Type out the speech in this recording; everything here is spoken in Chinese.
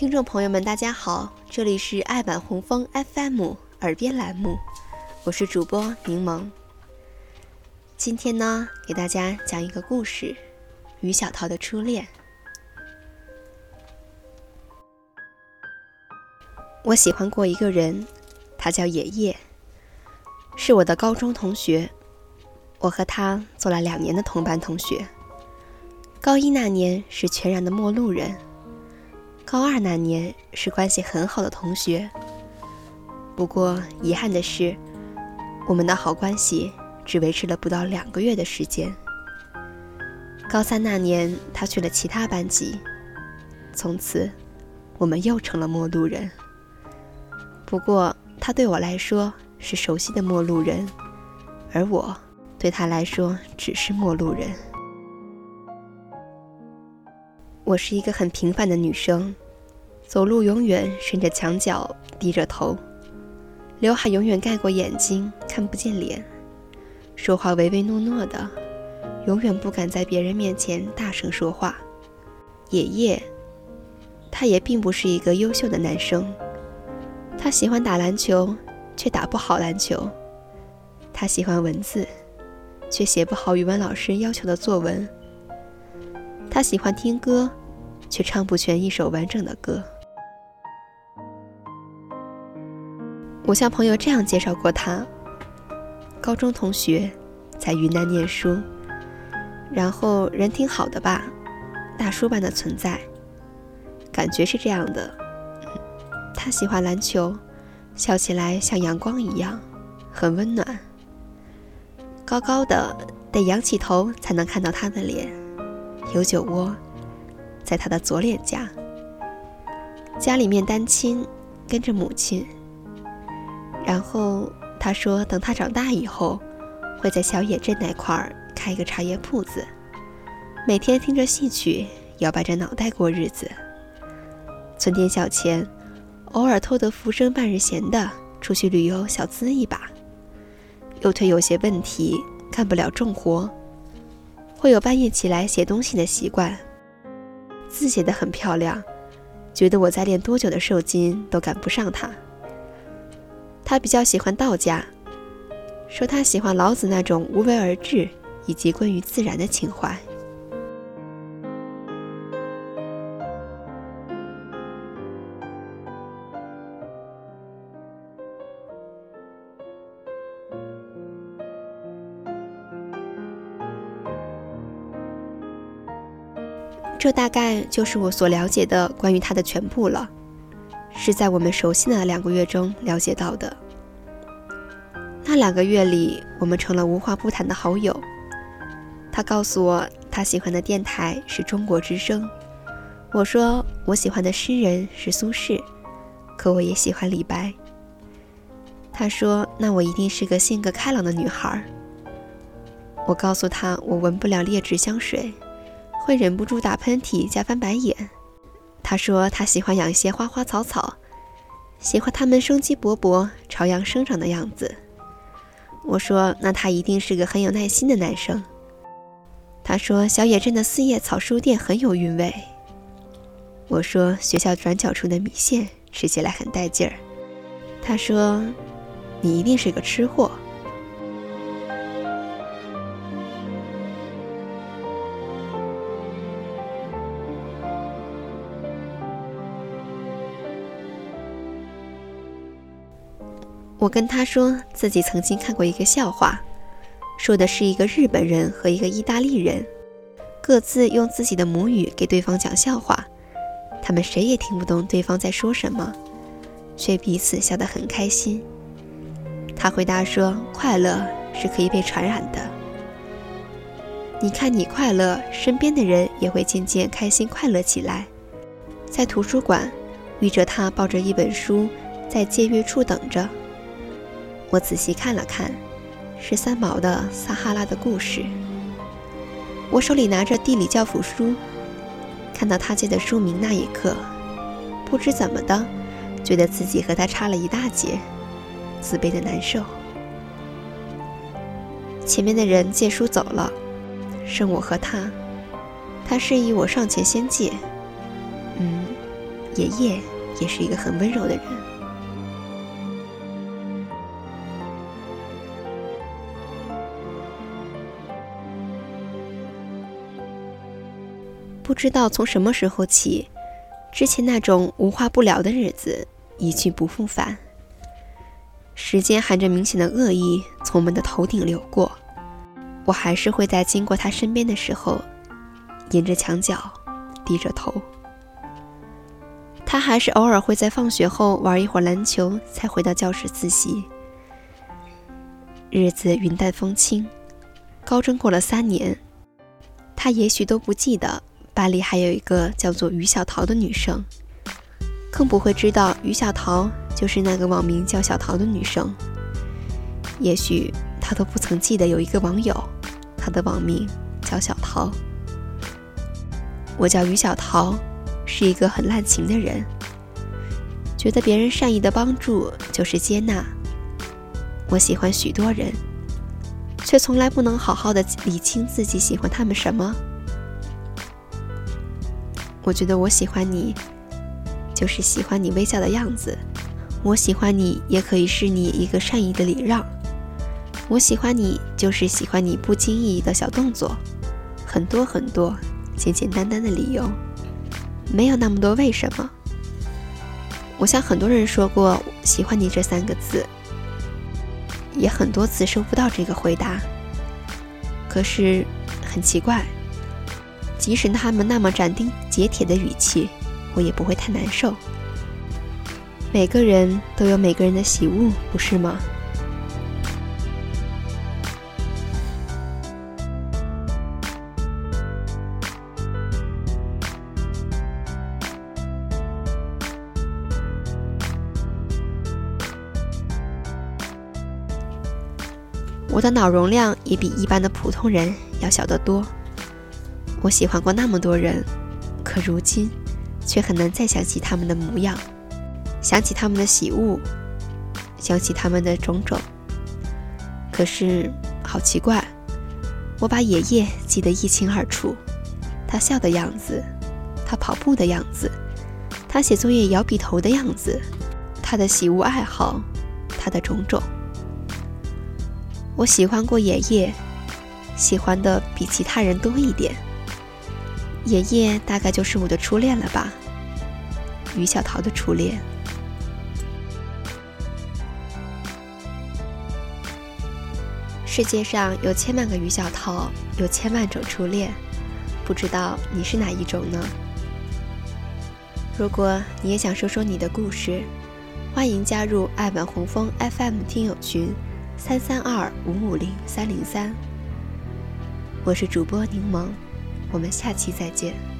听众朋友们，大家好，这里是爱版红枫 FM 耳边栏目，我是主播柠檬。今天呢，给大家讲一个故事：于小桃的初恋。我喜欢过一个人，他叫野叶，是我的高中同学。我和他做了两年的同班同学。高一那年是全然的陌路人，高二那年是关系很好的同学。不过遗憾的是，我们的好关系只维持了不到两个月的时间。高三那年，他去了其他班级，从此我们又成了陌路人。不过他对我来说是熟悉的陌路人，而我。对他来说，只是陌路人。我是一个很平凡的女生，走路永远顺着墙角，低着头，刘海永远盖过眼睛，看不见脸，说话唯唯诺诺的，永远不敢在别人面前大声说话。爷爷，他也并不是一个优秀的男生，他喜欢打篮球，却打不好篮球。他喜欢文字。却写不好语文老师要求的作文。他喜欢听歌，却唱不全一首完整的歌。我向朋友这样介绍过他：高中同学，在云南念书，然后人挺好的吧，大叔般的存在，感觉是这样的。他喜欢篮球，笑起来像阳光一样，很温暖。高高的，得仰起头才能看到他的脸。有酒窝，在他的左脸颊。家里面单亲，跟着母亲。然后他说，等他长大以后，会在小野镇那块儿开一个茶叶铺子，每天听着戏曲，摇摆着脑袋过日子，存点小钱，偶尔偷得浮生半日闲的出去旅游，小资一把。右腿有些问题，干不了重活，会有半夜起来写东西的习惯。字写得很漂亮，觉得我在练多久的瘦金都赶不上他。他比较喜欢道家，说他喜欢老子那种无为而治以及关于自然的情怀。这大概就是我所了解的关于他的全部了，是在我们熟悉的两个月中了解到的。那两个月里，我们成了无话不谈的好友。他告诉我，他喜欢的电台是中国之声。我说，我喜欢的诗人是苏轼，可我也喜欢李白。他说，那我一定是个性格开朗的女孩。我告诉他，我闻不了劣质香水。会忍不住打喷嚏加翻白眼。他说他喜欢养一些花花草草，喜欢它们生机勃勃、朝阳生长的样子。我说那他一定是个很有耐心的男生。他说小野镇的四叶草书店很有韵味。我说学校转角处的米线吃起来很带劲儿。他说你一定是个吃货。我跟他说自己曾经看过一个笑话，说的是一个日本人和一个意大利人，各自用自己的母语给对方讲笑话，他们谁也听不懂对方在说什么，却彼此笑得很开心。他回答说：“快乐是可以被传染的。你看你快乐，身边的人也会渐渐开心快乐起来。”在图书馆遇着他抱着一本书，在借阅处等着。我仔细看了看，是三毛的《撒哈拉的故事》。我手里拿着地理教辅书，看到他借的书名那一刻，不知怎么的，觉得自己和他差了一大截，自卑的难受。前面的人借书走了，剩我和他。他示意我上前先借。嗯，爷爷也是一个很温柔的人。不知道从什么时候起，之前那种无话不聊的日子一去不复返。时间含着明显的恶意从我们的头顶流过，我还是会在经过他身边的时候，沿着墙角低着头。他还是偶尔会在放学后玩一会儿篮球，才回到教室自习。日子云淡风轻，高中过了三年，他也许都不记得。班里还有一个叫做于小桃的女生，更不会知道于小桃就是那个网名叫小桃的女生。也许她都不曾记得有一个网友，她的网名叫小桃。我叫于小桃，是一个很滥情的人，觉得别人善意的帮助就是接纳。我喜欢许多人，却从来不能好好的理清自己喜欢他们什么。我觉得我喜欢你，就是喜欢你微笑的样子。我喜欢你，也可以是你一个善意的礼让。我喜欢你，就是喜欢你不经意的小动作。很多很多简简单单的理由，没有那么多为什么。我向很多人说过喜欢你这三个字，也很多次收不到这个回答。可是很奇怪。即使他们那么斩钉截铁的语气，我也不会太难受。每个人都有每个人的喜恶，不是吗？我的脑容量也比一般的普通人要小得多。我喜欢过那么多人，可如今却很难再想起他们的模样，想起他们的喜恶，想起他们的种种。可是好奇怪，我把爷爷记得一清二楚，他笑的样子，他跑步的样子，他写作业摇笔头的样子，他的喜恶爱好，他的种种。我喜欢过爷爷，喜欢的比其他人多一点。爷爷大概就是我的初恋了吧，于小桃的初恋。世界上有千万个于小桃，有千万种初恋，不知道你是哪一种呢？如果你也想说说你的故事，欢迎加入爱晚红枫 FM 听友群三三二五五零三零三。我是主播柠檬。我们下期再见。